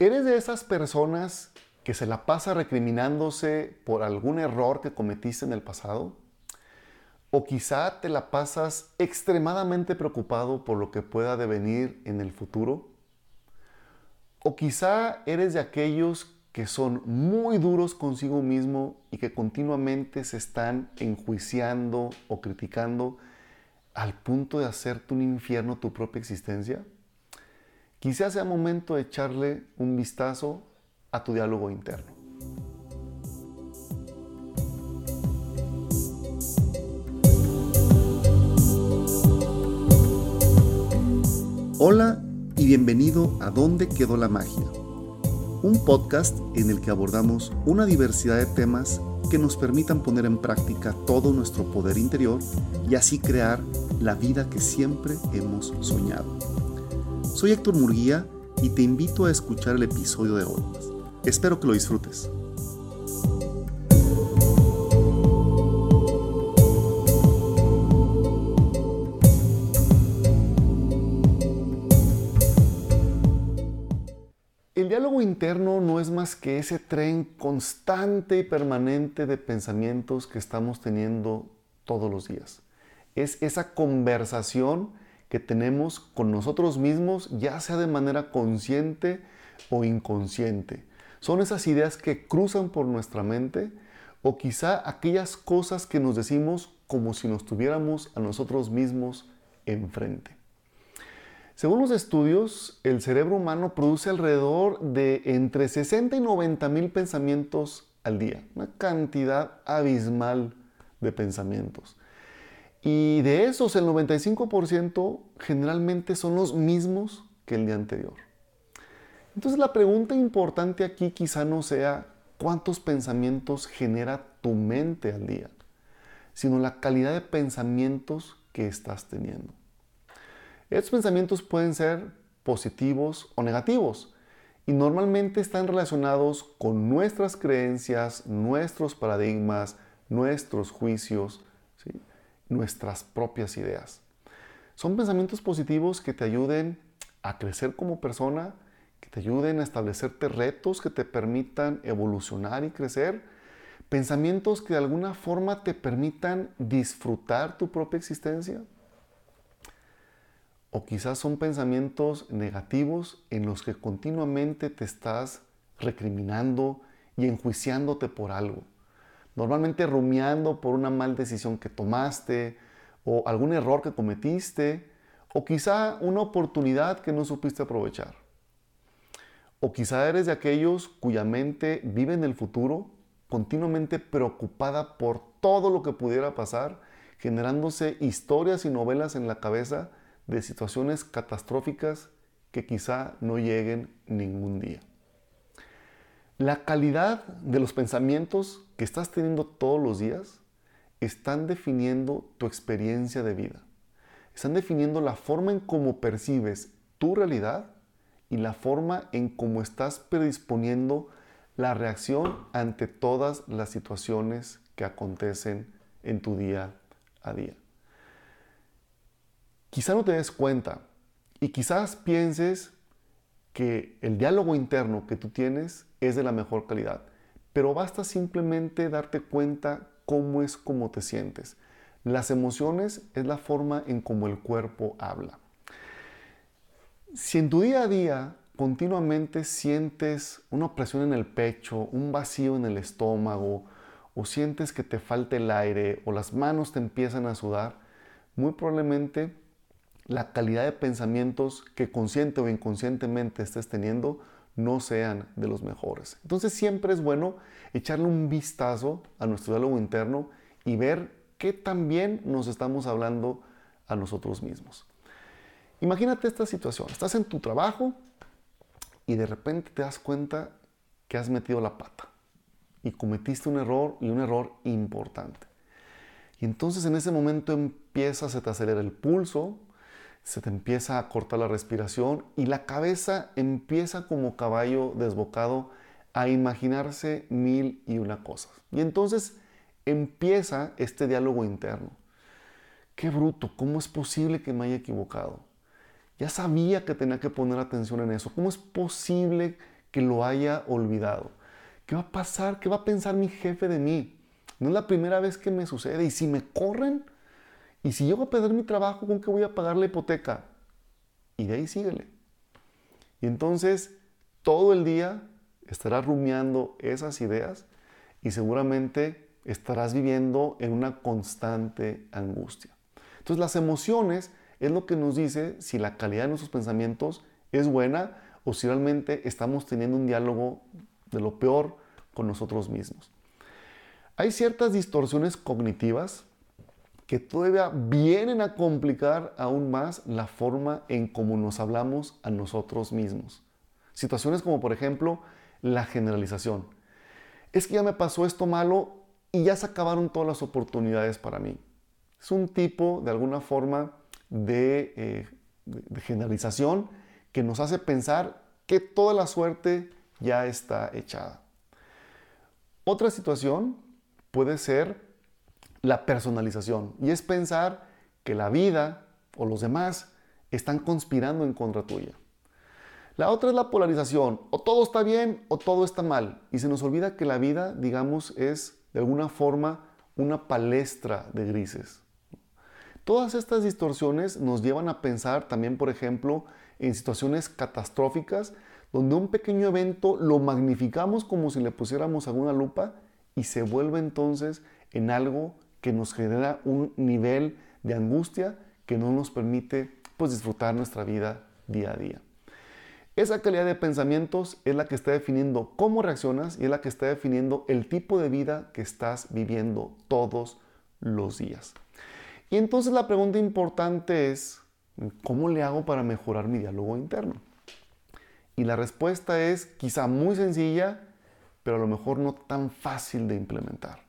¿Eres de esas personas que se la pasa recriminándose por algún error que cometiste en el pasado? ¿O quizá te la pasas extremadamente preocupado por lo que pueda devenir en el futuro? ¿O quizá eres de aquellos que son muy duros consigo mismo y que continuamente se están enjuiciando o criticando al punto de hacerte un infierno tu propia existencia? Quizás sea momento de echarle un vistazo a tu diálogo interno. Hola y bienvenido a ¿Dónde quedó la magia? Un podcast en el que abordamos una diversidad de temas que nos permitan poner en práctica todo nuestro poder interior y así crear la vida que siempre hemos soñado. Soy Héctor Murguía y te invito a escuchar el episodio de hoy. Espero que lo disfrutes. El diálogo interno no es más que ese tren constante y permanente de pensamientos que estamos teniendo todos los días. Es esa conversación que tenemos con nosotros mismos, ya sea de manera consciente o inconsciente. Son esas ideas que cruzan por nuestra mente o quizá aquellas cosas que nos decimos como si nos tuviéramos a nosotros mismos enfrente. Según los estudios, el cerebro humano produce alrededor de entre 60 y 90 mil pensamientos al día, una cantidad abismal de pensamientos. Y de esos, el 95% generalmente son los mismos que el día anterior. Entonces la pregunta importante aquí quizá no sea cuántos pensamientos genera tu mente al día, sino la calidad de pensamientos que estás teniendo. Estos pensamientos pueden ser positivos o negativos y normalmente están relacionados con nuestras creencias, nuestros paradigmas, nuestros juicios, nuestras propias ideas. Son pensamientos positivos que te ayuden a crecer como persona, que te ayuden a establecerte retos que te permitan evolucionar y crecer. Pensamientos que de alguna forma te permitan disfrutar tu propia existencia. O quizás son pensamientos negativos en los que continuamente te estás recriminando y enjuiciándote por algo normalmente rumiando por una mal decisión que tomaste o algún error que cometiste o quizá una oportunidad que no supiste aprovechar. O quizá eres de aquellos cuya mente vive en el futuro continuamente preocupada por todo lo que pudiera pasar, generándose historias y novelas en la cabeza de situaciones catastróficas que quizá no lleguen ningún día. La calidad de los pensamientos que estás teniendo todos los días están definiendo tu experiencia de vida. Están definiendo la forma en cómo percibes tu realidad y la forma en cómo estás predisponiendo la reacción ante todas las situaciones que acontecen en tu día a día. Quizá no te des cuenta y quizás pienses que el diálogo interno que tú tienes es de la mejor calidad, pero basta simplemente darte cuenta cómo es como te sientes. Las emociones es la forma en cómo el cuerpo habla. Si en tu día a día continuamente sientes una opresión en el pecho, un vacío en el estómago, o sientes que te falta el aire, o las manos te empiezan a sudar, muy probablemente la calidad de pensamientos que consciente o inconscientemente estés teniendo no sean de los mejores. Entonces siempre es bueno echarle un vistazo a nuestro diálogo interno y ver qué también nos estamos hablando a nosotros mismos. Imagínate esta situación. Estás en tu trabajo y de repente te das cuenta que has metido la pata y cometiste un error y un error importante. Y entonces en ese momento empieza, se te acelera el pulso, se te empieza a cortar la respiración y la cabeza empieza como caballo desbocado a imaginarse mil y una cosas. Y entonces empieza este diálogo interno. Qué bruto, ¿cómo es posible que me haya equivocado? Ya sabía que tenía que poner atención en eso. ¿Cómo es posible que lo haya olvidado? ¿Qué va a pasar? ¿Qué va a pensar mi jefe de mí? No es la primera vez que me sucede. ¿Y si me corren? ¿Y si llego a perder mi trabajo, con qué voy a pagar la hipoteca? Y de ahí síguele. Y entonces todo el día estarás rumiando esas ideas y seguramente estarás viviendo en una constante angustia. Entonces las emociones es lo que nos dice si la calidad de nuestros pensamientos es buena o si realmente estamos teniendo un diálogo de lo peor con nosotros mismos. Hay ciertas distorsiones cognitivas que todavía vienen a complicar aún más la forma en cómo nos hablamos a nosotros mismos. Situaciones como por ejemplo la generalización. Es que ya me pasó esto malo y ya se acabaron todas las oportunidades para mí. Es un tipo de alguna forma de, eh, de generalización que nos hace pensar que toda la suerte ya está echada. Otra situación puede ser la personalización y es pensar que la vida o los demás están conspirando en contra tuya. La otra es la polarización, o todo está bien o todo está mal. Y se nos olvida que la vida, digamos, es de alguna forma una palestra de grises. Todas estas distorsiones nos llevan a pensar también, por ejemplo, en situaciones catastróficas, donde un pequeño evento lo magnificamos como si le pusiéramos alguna lupa y se vuelve entonces en algo que nos genera un nivel de angustia que no nos permite pues, disfrutar nuestra vida día a día. Esa calidad de pensamientos es la que está definiendo cómo reaccionas y es la que está definiendo el tipo de vida que estás viviendo todos los días. Y entonces la pregunta importante es, ¿cómo le hago para mejorar mi diálogo interno? Y la respuesta es quizá muy sencilla, pero a lo mejor no tan fácil de implementar.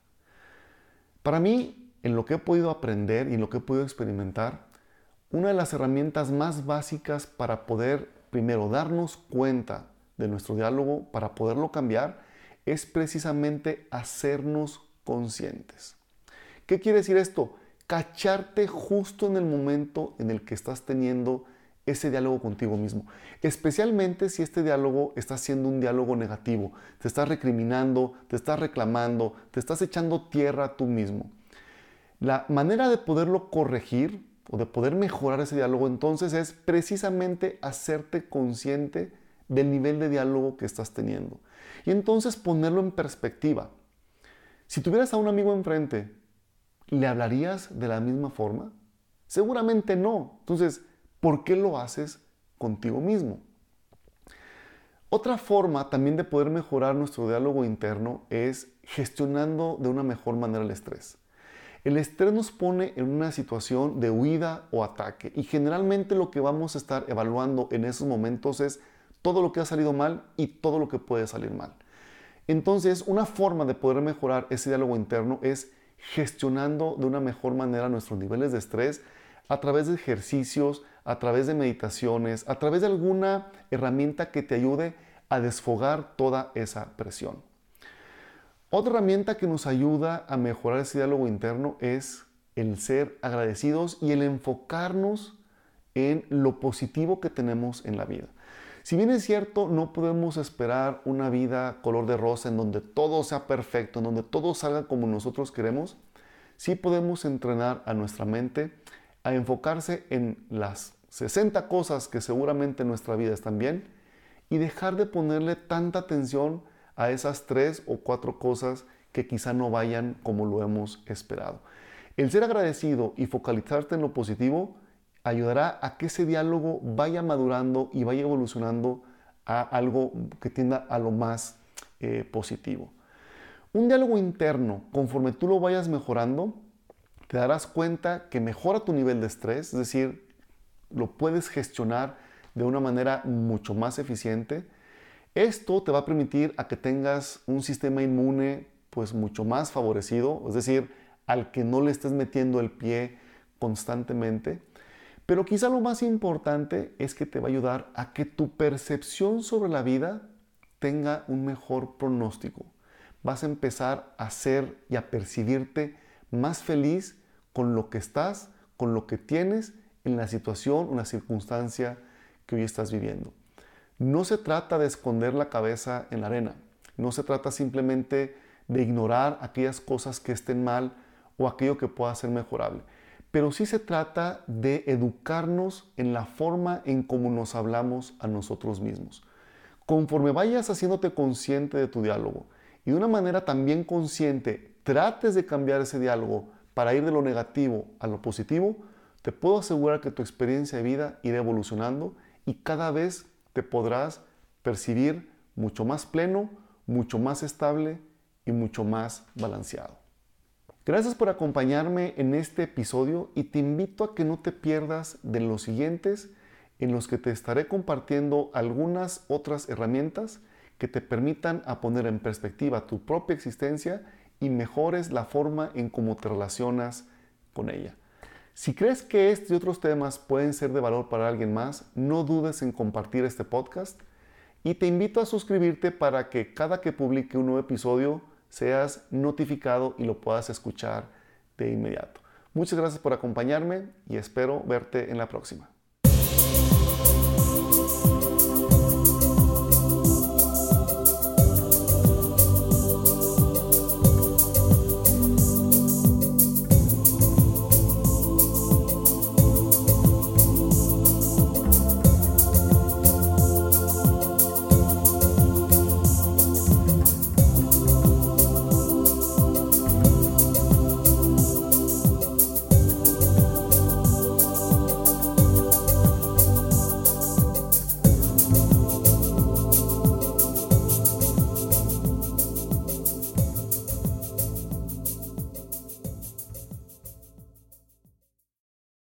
Para mí, en lo que he podido aprender y en lo que he podido experimentar, una de las herramientas más básicas para poder primero darnos cuenta de nuestro diálogo para poderlo cambiar es precisamente hacernos conscientes. ¿Qué quiere decir esto? Cacharte justo en el momento en el que estás teniendo ese diálogo contigo mismo. Especialmente si este diálogo está siendo un diálogo negativo. Te estás recriminando, te estás reclamando, te estás echando tierra a tú mismo. La manera de poderlo corregir o de poder mejorar ese diálogo entonces es precisamente hacerte consciente del nivel de diálogo que estás teniendo. Y entonces ponerlo en perspectiva. Si tuvieras a un amigo enfrente, ¿le hablarías de la misma forma? Seguramente no. Entonces, ¿por qué lo haces contigo mismo? Otra forma también de poder mejorar nuestro diálogo interno es gestionando de una mejor manera el estrés. El estrés nos pone en una situación de huida o ataque y generalmente lo que vamos a estar evaluando en esos momentos es todo lo que ha salido mal y todo lo que puede salir mal. Entonces, una forma de poder mejorar ese diálogo interno es gestionando de una mejor manera nuestros niveles de estrés a través de ejercicios, a través de meditaciones, a través de alguna herramienta que te ayude a desfogar toda esa presión. Otra herramienta que nos ayuda a mejorar ese diálogo interno es el ser agradecidos y el enfocarnos en lo positivo que tenemos en la vida. Si bien es cierto, no podemos esperar una vida color de rosa en donde todo sea perfecto, en donde todo salga como nosotros queremos, sí podemos entrenar a nuestra mente a enfocarse en las 60 cosas que seguramente en nuestra vida están bien y dejar de ponerle tanta atención a esas tres o cuatro cosas que quizá no vayan como lo hemos esperado. El ser agradecido y focalizarte en lo positivo ayudará a que ese diálogo vaya madurando y vaya evolucionando a algo que tienda a lo más eh, positivo. Un diálogo interno, conforme tú lo vayas mejorando, te darás cuenta que mejora tu nivel de estrés, es decir, lo puedes gestionar de una manera mucho más eficiente esto te va a permitir a que tengas un sistema inmune pues mucho más favorecido, es decir, al que no le estés metiendo el pie constantemente. Pero quizá lo más importante es que te va a ayudar a que tu percepción sobre la vida tenga un mejor pronóstico. Vas a empezar a ser y a percibirte más feliz con lo que estás, con lo que tienes en la situación o la circunstancia que hoy estás viviendo. No se trata de esconder la cabeza en la arena, no se trata simplemente de ignorar aquellas cosas que estén mal o aquello que pueda ser mejorable, pero sí se trata de educarnos en la forma en cómo nos hablamos a nosotros mismos. Conforme vayas haciéndote consciente de tu diálogo y de una manera también consciente trates de cambiar ese diálogo para ir de lo negativo a lo positivo, te puedo asegurar que tu experiencia de vida irá evolucionando y cada vez te podrás percibir mucho más pleno, mucho más estable y mucho más balanceado. Gracias por acompañarme en este episodio y te invito a que no te pierdas de los siguientes en los que te estaré compartiendo algunas otras herramientas que te permitan a poner en perspectiva tu propia existencia y mejores la forma en cómo te relacionas con ella. Si crees que este y otros temas pueden ser de valor para alguien más, no dudes en compartir este podcast y te invito a suscribirte para que cada que publique un nuevo episodio seas notificado y lo puedas escuchar de inmediato. Muchas gracias por acompañarme y espero verte en la próxima.